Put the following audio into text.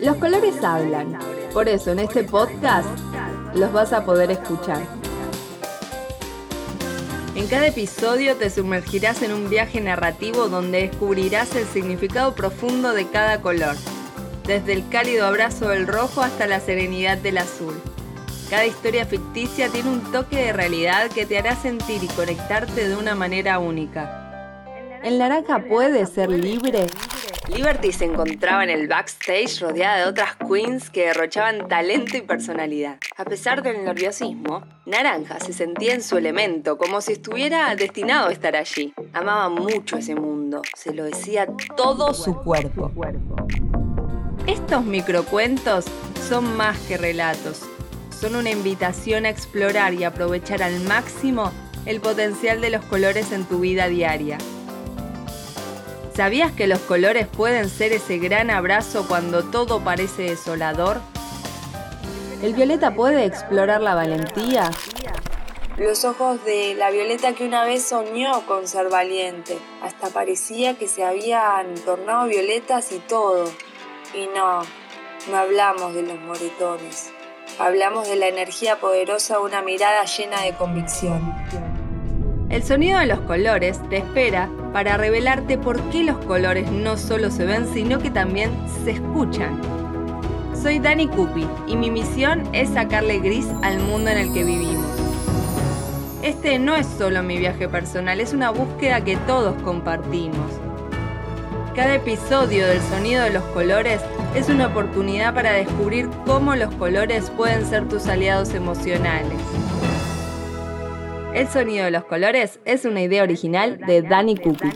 Los colores hablan, por eso en este podcast los vas a poder escuchar. En cada episodio te sumergirás en un viaje narrativo donde descubrirás el significado profundo de cada color, desde el cálido abrazo del rojo hasta la serenidad del azul. Cada historia ficticia tiene un toque de realidad que te hará sentir y conectarte de una manera única. ¿El naranja puede ser libre? Liberty se encontraba en el backstage rodeada de otras queens que derrochaban talento y personalidad. A pesar del nerviosismo, Naranja se sentía en su elemento, como si estuviera destinado a estar allí. Amaba mucho ese mundo, se lo decía todo su cuerpo. Estos microcuentos son más que relatos, son una invitación a explorar y aprovechar al máximo el potencial de los colores en tu vida diaria. ¿Sabías que los colores pueden ser ese gran abrazo cuando todo parece desolador? ¿El violeta puede explorar la valentía? Los ojos de la Violeta que una vez soñó con ser valiente. Hasta parecía que se habían tornado violetas y todo. Y no, no hablamos de los moretones. Hablamos de la energía poderosa de una mirada llena de convicción. El sonido de los colores te espera para revelarte por qué los colores no solo se ven, sino que también se escuchan. Soy Dani Cupi y mi misión es sacarle gris al mundo en el que vivimos. Este no es solo mi viaje personal, es una búsqueda que todos compartimos. Cada episodio del Sonido de los Colores es una oportunidad para descubrir cómo los colores pueden ser tus aliados emocionales. El sonido de los colores es una idea original de Danny Cookie.